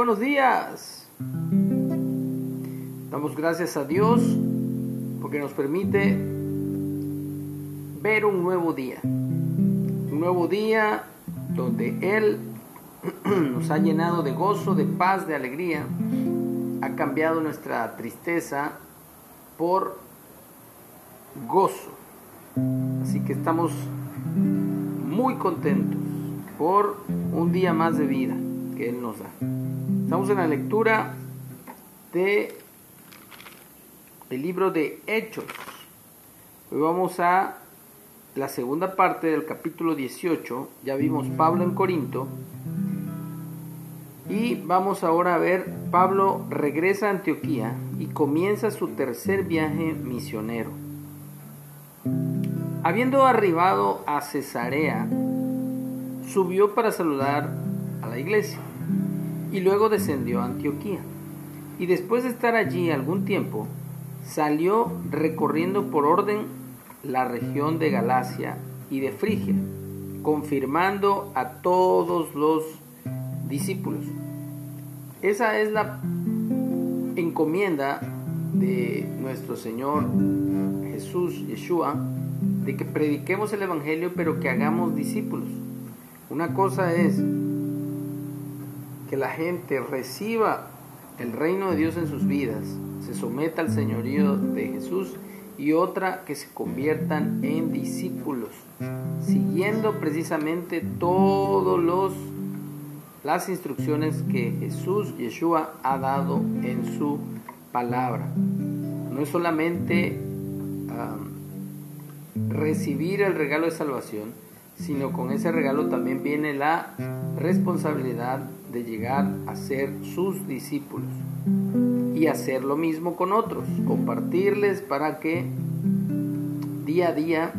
buenos días. Damos gracias a Dios porque nos permite ver un nuevo día. Un nuevo día donde Él nos ha llenado de gozo, de paz, de alegría. Ha cambiado nuestra tristeza por gozo. Así que estamos muy contentos por un día más de vida Él nos da. Estamos en la lectura de el libro de Hechos. Hoy vamos a la segunda parte del capítulo 18. Ya vimos Pablo en Corinto. Y vamos ahora a ver, Pablo regresa a Antioquía y comienza su tercer viaje misionero. Habiendo arribado a Cesarea, subió para saludar a la iglesia y luego descendió a Antioquía. Y después de estar allí algún tiempo, salió recorriendo por orden la región de Galacia y de Frigia, confirmando a todos los discípulos. Esa es la encomienda de nuestro Señor Jesús, Yeshua, de que prediquemos el Evangelio pero que hagamos discípulos. Una cosa es que la gente reciba el reino de Dios en sus vidas, se someta al señorío de Jesús y otra que se conviertan en discípulos, siguiendo precisamente todos los las instrucciones que Jesús Yeshua ha dado en su palabra. No es solamente recibir el regalo de salvación, sino con ese regalo también viene la responsabilidad de llegar a ser sus discípulos y hacer lo mismo con otros, compartirles para que día a día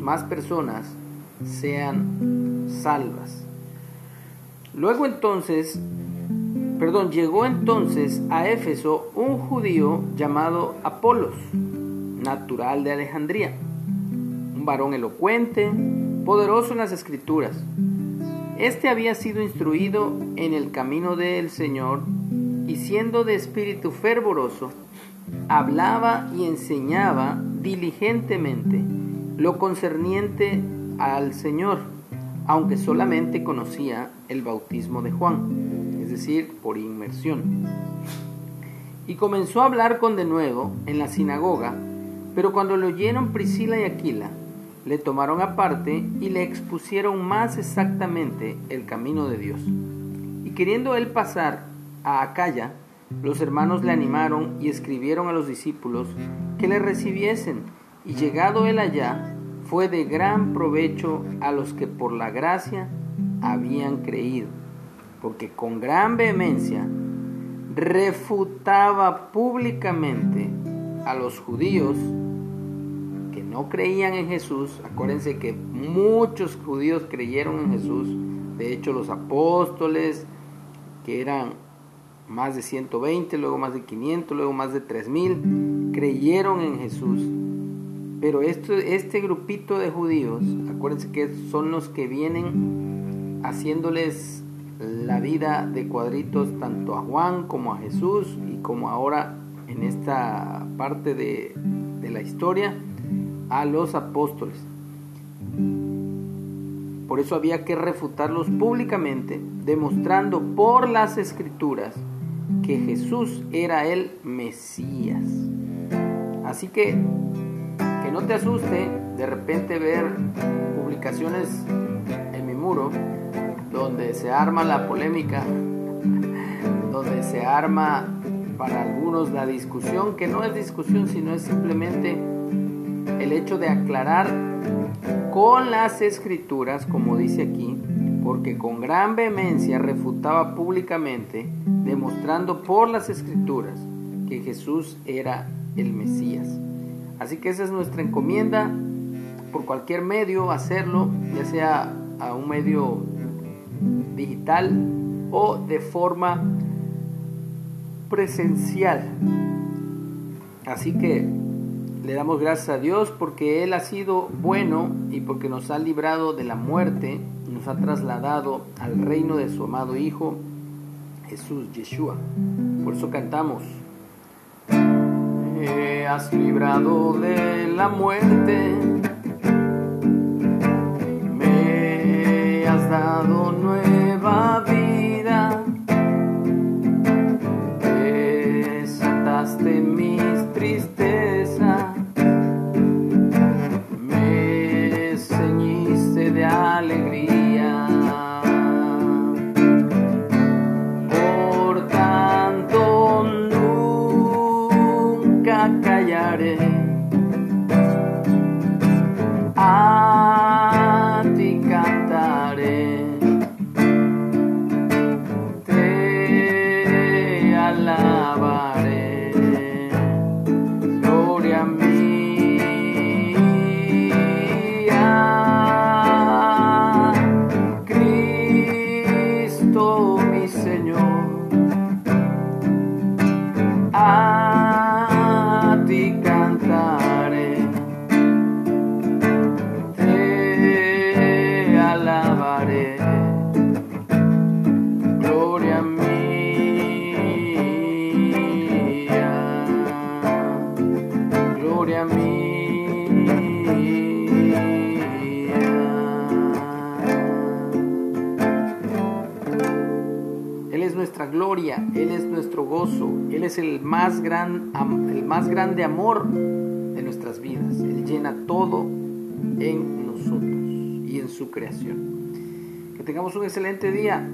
más personas sean salvas. Luego entonces, perdón, llegó entonces a Éfeso un judío llamado Apolos, natural de Alejandría, un varón elocuente, poderoso en las escrituras. Este había sido instruido en el camino del Señor y siendo de espíritu fervoroso, hablaba y enseñaba diligentemente lo concerniente al Señor, aunque solamente conocía el bautismo de Juan, es decir, por inmersión. Y comenzó a hablar con denuedo en la sinagoga, pero cuando lo oyeron Priscila y Aquila, le tomaron aparte y le expusieron más exactamente el camino de Dios. Y queriendo él pasar a Acaya, los hermanos le animaron y escribieron a los discípulos que le recibiesen, y llegado él allá, fue de gran provecho a los que por la gracia habían creído, porque con gran vehemencia refutaba públicamente a los judíos no creían en Jesús, acuérdense que muchos judíos creyeron en Jesús, de hecho los apóstoles, que eran más de 120, luego más de 500, luego más de 3000, creyeron en Jesús. Pero este, grupito de judíos, acuérdense que son los que vienen haciéndoles la vida de cuadritos tanto a Juan como a Jesús y como ahora en esta parte de, de la historia a los apóstoles. Por eso había que refutarlos públicamente, demostrando por las escrituras que Jesús era el Mesías. Así que que no te asuste de repente ver publicaciones en mi muro donde se arma la polémica, donde se arma para algunos la discusión, que no es discusión, sino es simplemente el hecho de aclarar con las escrituras, como dice aquí, porque con gran vehemencia refutaba públicamente, demostrando por las escrituras que Jesús era el Mesías. Así que esa es nuestra encomienda, por cualquier medio hacerlo, ya sea a un medio digital o de forma presencial. Así que le damos gracias a Dios porque Él ha sido bueno y porque nos ha librado de la muerte, nos ha trasladado al reino de su amado Hijo, Jesús, Yeshua. Por eso cantamos. Has librado de la muerte. Alabaré. Él es nuestro gozo, Él es el más, gran, el más grande amor de nuestras vidas. Él llena todo en nosotros y en su creación. Que tengamos un excelente día.